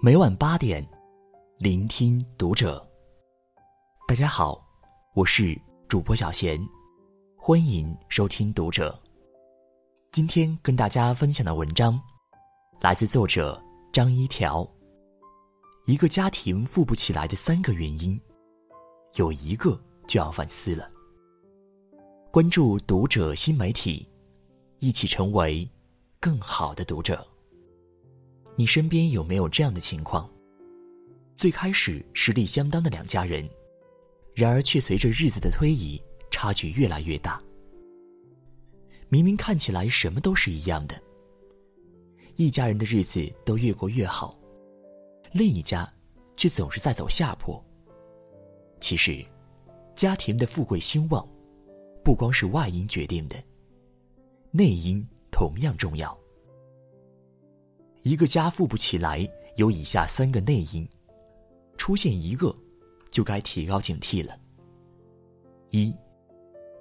每晚八点，聆听读者。大家好，我是主播小贤，欢迎收听读者。今天跟大家分享的文章，来自作者张一条。一个家庭富不起来的三个原因，有一个就要反思了。关注读者新媒体，一起成为更好的读者。你身边有没有这样的情况？最开始实力相当的两家人，然而却随着日子的推移，差距越来越大。明明看起来什么都是一样的，一家人的日子都越过越好，另一家却总是在走下坡。其实，家庭的富贵兴旺，不光是外因决定的，内因同样重要。一个家富不起来，有以下三个内因，出现一个，就该提高警惕了。一，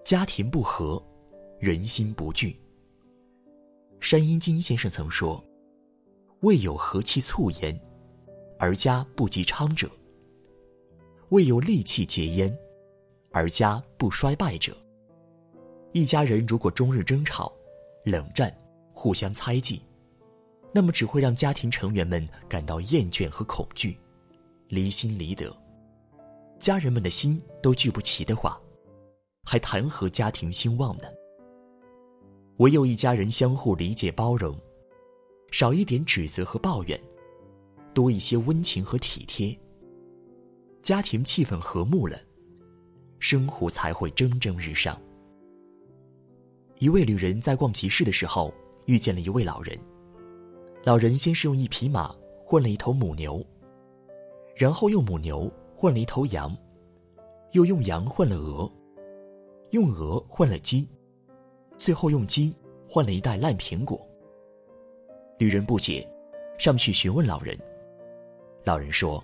家庭不和，人心不聚。山阴金先生曾说：“未有和气促焉，而家不及昌者；未有利气结焉，而家不衰败者。”一家人如果终日争吵、冷战、互相猜忌。那么只会让家庭成员们感到厌倦和恐惧，离心离德。家人们的心都聚不齐的话，还谈何家庭兴旺呢？唯有一家人相互理解包容，少一点指责和抱怨，多一些温情和体贴，家庭气氛和睦了，生活才会蒸蒸日上。一位旅人在逛集市的时候，遇见了一位老人。老人先是用一匹马换了一头母牛，然后用母牛换了一头羊，又用羊换了鹅，用鹅换了鸡，最后用鸡换了一袋烂苹果。旅人不解，上去询问老人。老人说：“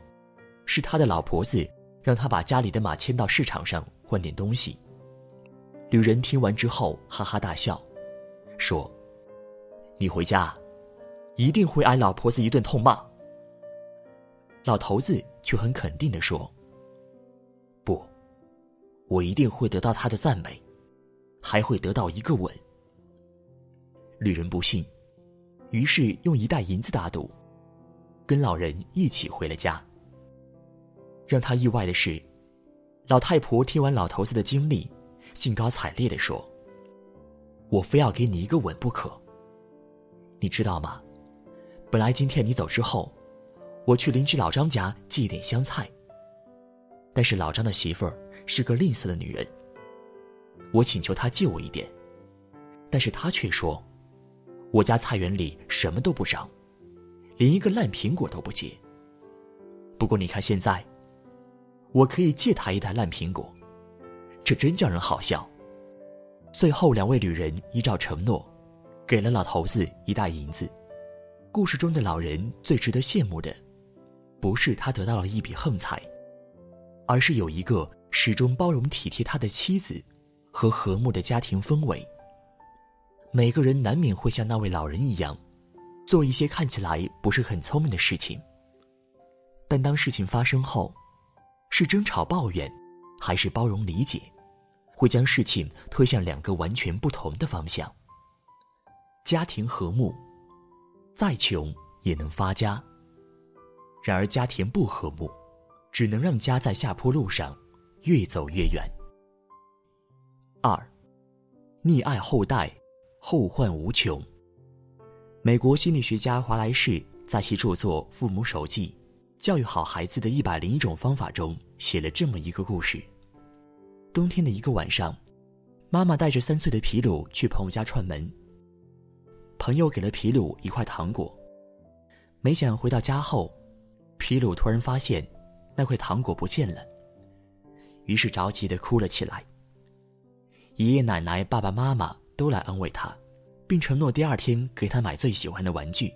是他的老婆子让他把家里的马牵到市场上换点东西。”旅人听完之后哈哈大笑，说：“你回家。”一定会挨老婆子一顿痛骂。老头子却很肯定的说：“不，我一定会得到他的赞美，还会得到一个吻。”旅人不信，于是用一袋银子打赌，跟老人一起回了家。让他意外的是，老太婆听完老头子的经历，兴高采烈的说：“我非要给你一个吻不可。你知道吗？”本来今天你走之后，我去邻居老张家寄一点香菜。但是老张的媳妇儿是个吝啬的女人，我请求她借我一点，但是她却说，我家菜园里什么都不长，连一个烂苹果都不结。不过你看现在，我可以借她一袋烂苹果，这真叫人好笑。最后两位旅人依照承诺，给了老头子一袋银子。故事中的老人最值得羡慕的，不是他得到了一笔横财，而是有一个始终包容体贴他的妻子，和和睦的家庭氛围。每个人难免会像那位老人一样，做一些看起来不是很聪明的事情。但当事情发生后，是争吵抱怨，还是包容理解，会将事情推向两个完全不同的方向。家庭和睦。再穷也能发家。然而家庭不和睦，只能让家在下坡路上越走越远。二，溺爱后代，后患无穷。美国心理学家华莱士在其著作《父母手记：教育好孩子的一百零一种方法》中写了这么一个故事：冬天的一个晚上，妈妈带着三岁的皮鲁去朋友家串门。朋友给了皮鲁一块糖果，没想回到家后，皮鲁突然发现那块糖果不见了，于是着急的哭了起来。爷爷奶奶、爸爸妈妈都来安慰他，并承诺第二天给他买最喜欢的玩具。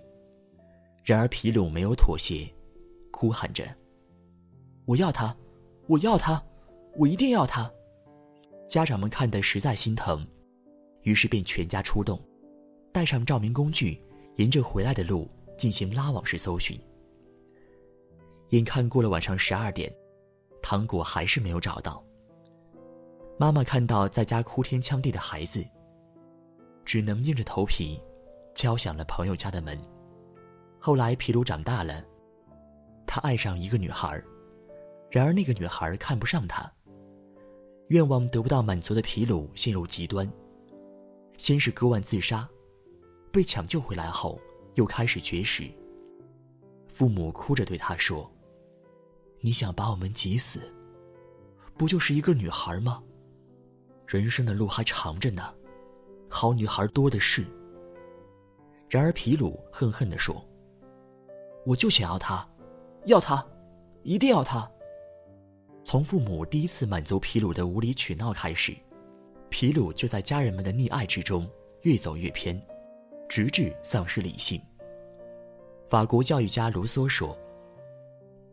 然而皮鲁没有妥协，哭喊着：“我要它，我要它，我一定要它！”家长们看得实在心疼，于是便全家出动。带上照明工具，沿着回来的路进行拉网式搜寻。眼看过了晚上十二点，糖果还是没有找到。妈妈看到在家哭天抢地的孩子，只能硬着头皮，敲响了朋友家的门。后来皮鲁长大了，他爱上一个女孩，然而那个女孩看不上他。愿望得不到满足的皮鲁陷入极端，先是割腕自杀，被抢救回来后又开始绝食。父母哭着对他说：“你想把我们急死？不就是一个女孩吗？”人生的路还长着呢，好女孩多的是。然而皮鲁恨恨地说：“我就想要她，要她，一定要她。”从父母第一次满足皮鲁的无理取闹开始，皮鲁就在家人们的溺爱之中越走越偏，直至丧失理性。法国教育家卢梭说：“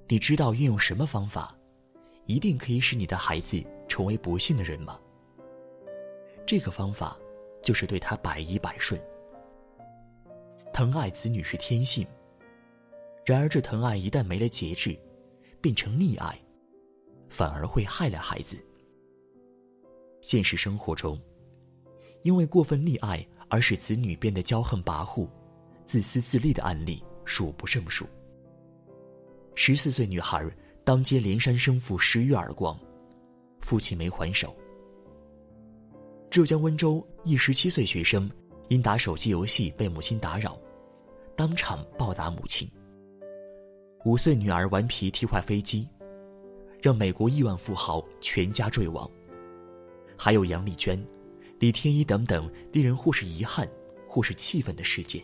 你知道运用什么方法，一定可以使你的孩子成为不幸的人吗？”这个方法，就是对他百依百顺。疼爱子女是天性，然而这疼爱一旦没了节制，变成溺爱，反而会害了孩子。现实生活中，因为过分溺爱而使子女变得骄横跋扈、自私自利的案例数不胜数。十四岁女孩当街连扇生父十余耳光，父亲没还手。浙江温州一十七岁学生因打手机游戏被母亲打扰，当场暴打母亲。五岁女儿顽皮踢坏飞机，让美国亿万富豪全家坠亡。还有杨丽娟、李天一等等令人或是遗憾，或是气愤的事件。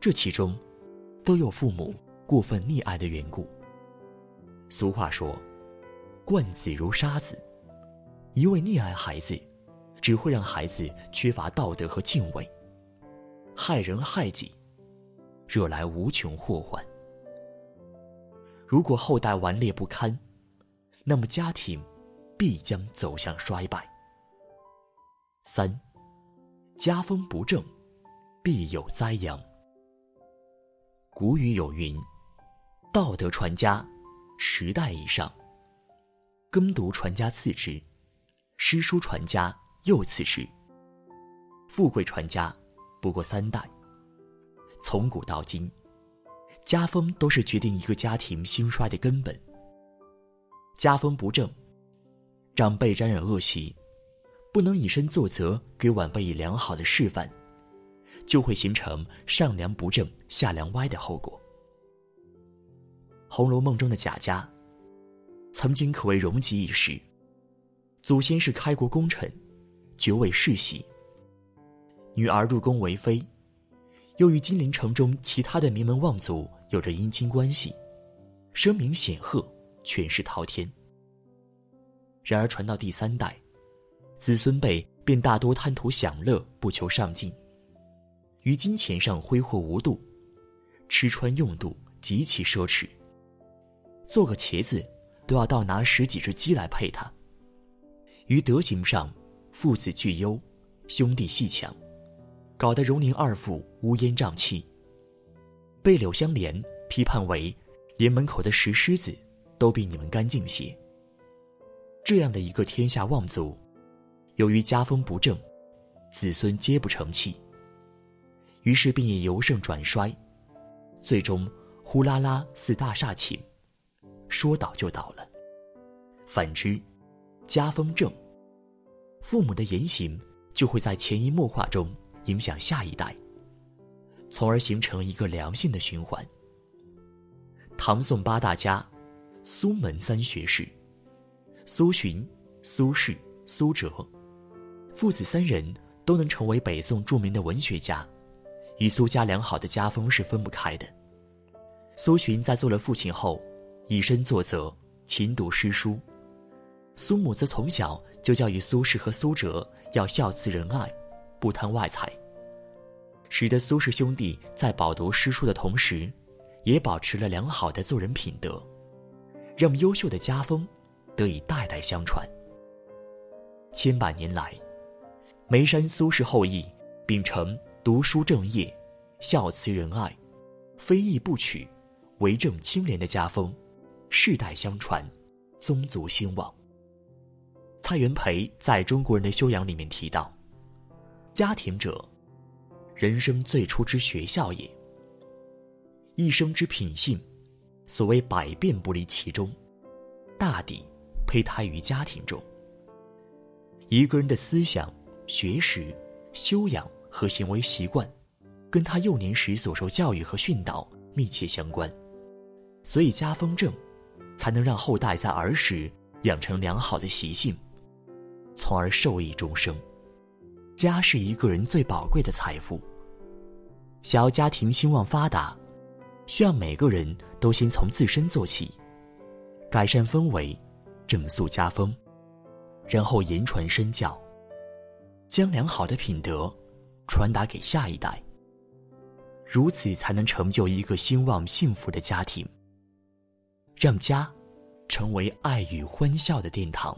这其中，都有父母过分溺爱的缘故。俗话说：“惯子如杀子”，一味溺爱孩子。只会让孩子缺乏道德和敬畏，害人害己，惹来无穷祸患。如果后代顽劣不堪，那么家庭必将走向衰败。三，家风不正，必有灾殃。古语有云：“道德传家，十代以上；耕读传家次之，诗书传家。”又次之，富贵传家，不过三代。从古到今，家风都是决定一个家庭兴衰的根本。家风不正，长辈沾染恶习，不能以身作则，给晚辈以良好的示范，就会形成上梁不正下梁歪的后果。《红楼梦》中的贾家，曾经可谓荣极一时，祖先是开国功臣。九尾世袭，女儿入宫为妃，又与金陵城中其他的名门望族有着姻亲关系，声名显赫，权势滔天。然而传到第三代，子孙辈便大多贪图享乐，不求上进，于金钱上挥霍无度，吃穿用度极其奢侈。做个茄子，都要倒拿十几只鸡来配它。于德行上。父子俱优，兄弟戏强，搞得荣宁二父乌烟瘴气。被柳湘莲批判为，连门口的石狮子都比你们干净些。这样的一个天下望族，由于家风不正，子孙皆不成器。于是便也由盛转衰，最终呼啦啦似大厦倾，说倒就倒了。反之，家风正。父母的言行就会在潜移默化中影响下一代，从而形成一个良性的循环。唐宋八大家，苏门三学士，苏洵、苏轼、苏辙，父子三人都能成为北宋著名的文学家，与苏家良好的家风是分不开的。苏洵在做了父亲后，以身作则，勤读诗书。苏母则从小就教育苏轼和苏辙要孝慈仁爱，不贪外财，使得苏氏兄弟在饱读诗书的同时，也保持了良好的做人品德，让优秀的家风得以代代相传。千百年来，眉山苏氏后裔秉承读书正业、孝慈仁爱、非义不取、为政清廉的家风，世代相传，宗族兴旺。蔡元培在中国人的修养里面提到：“家庭者，人生最初之学校也。一生之品性，所谓百变不离其中，大抵胚胎于家庭中。一个人的思想、学识、修养和行为习惯，跟他幼年时所受教育和训导密切相关。”所以家风正，才能让后代在儿时养成良好的习性，从而受益终生。家是一个人最宝贵的财富。想要家庭兴旺发达，需要每个人都先从自身做起，改善氛围，整肃家风，然后言传身教，将良好的品德传达给下一代。如此才能成就一个兴旺幸福的家庭。让家成为爱与欢笑的殿堂。